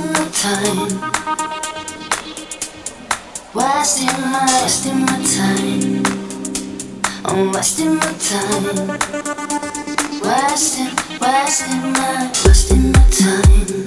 wasting my time. Wasting my, wasting my time. I'm wasting my time. Wasting, wasting my, wasting my time.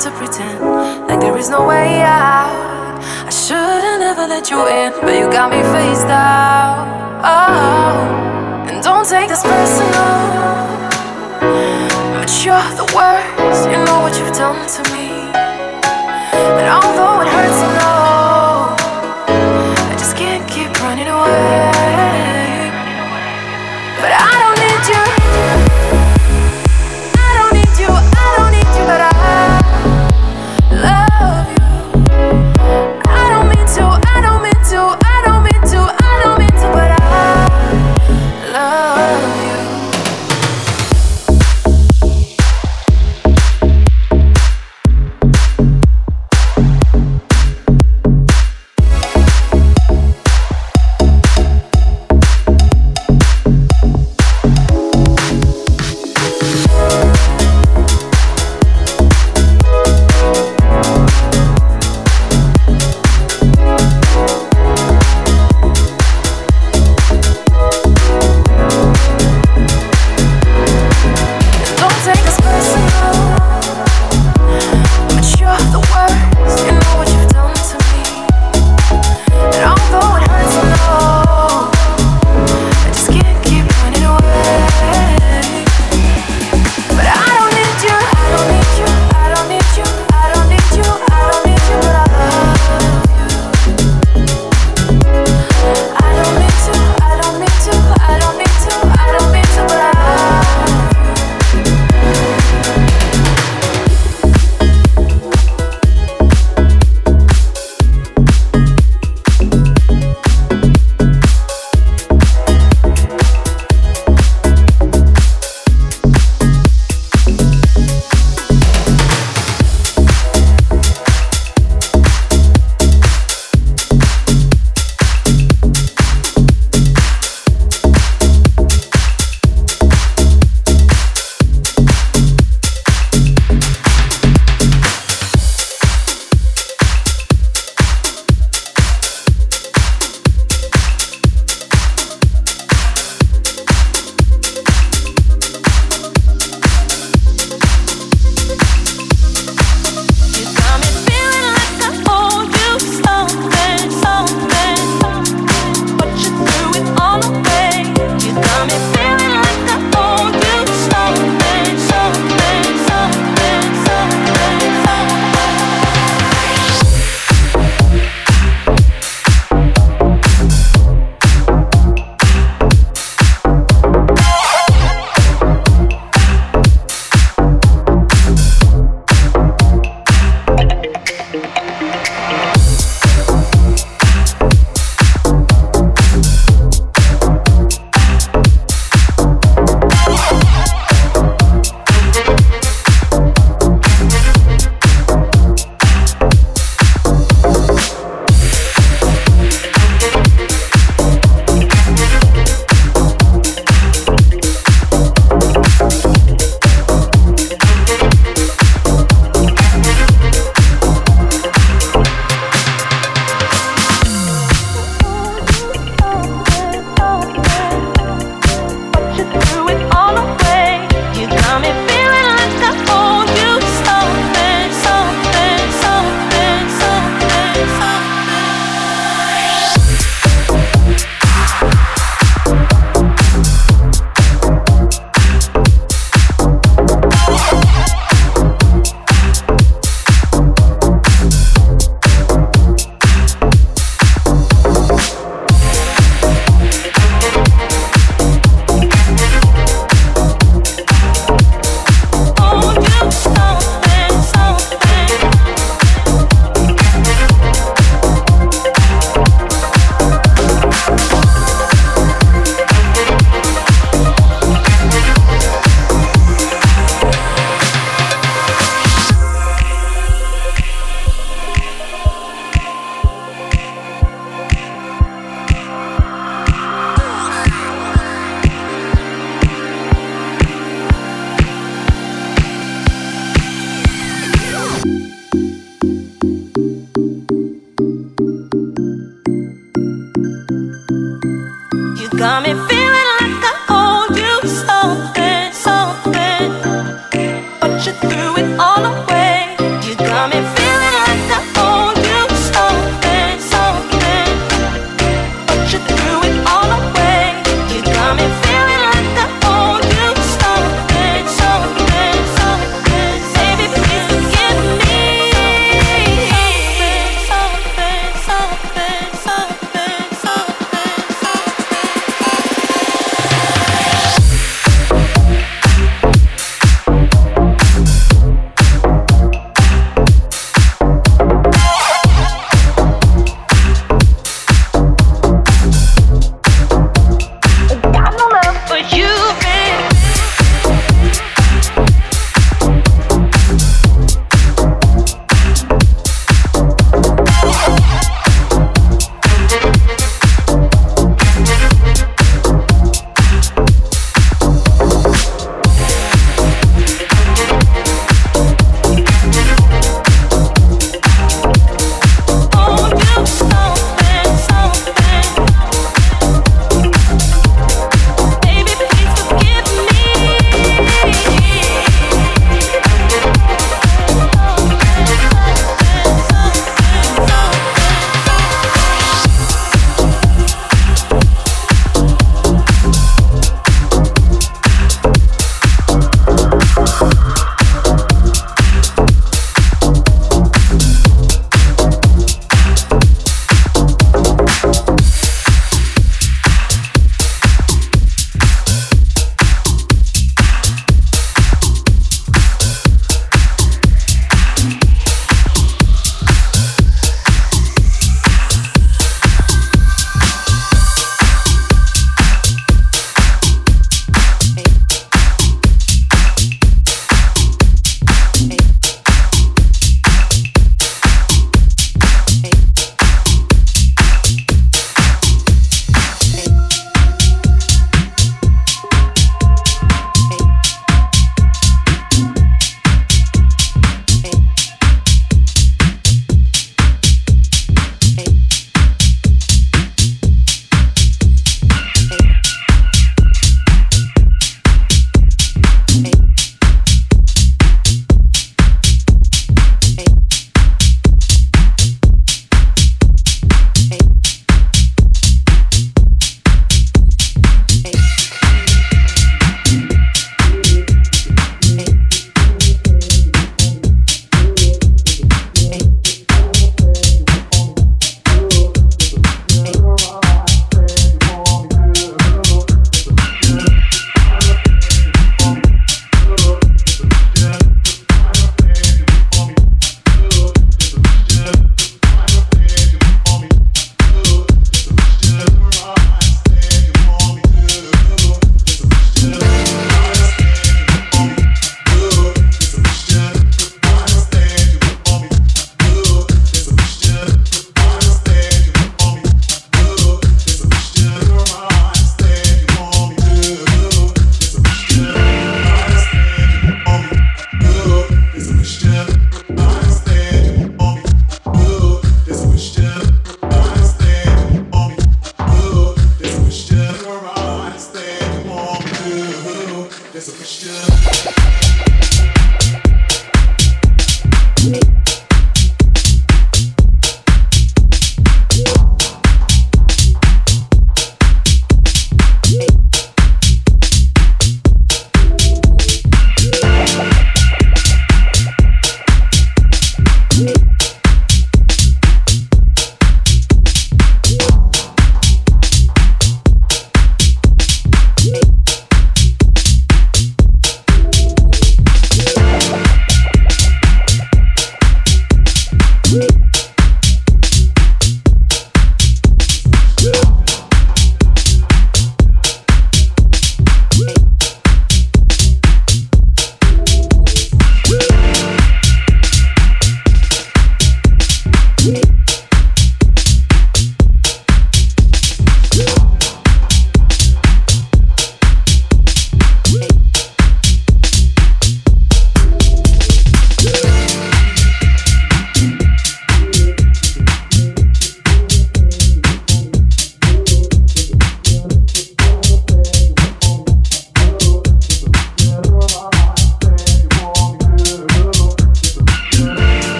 To pretend like there is no way out. I should've never let you in, but you got me face down. Oh, and don't take this personal, but you're the worst. You know what you've done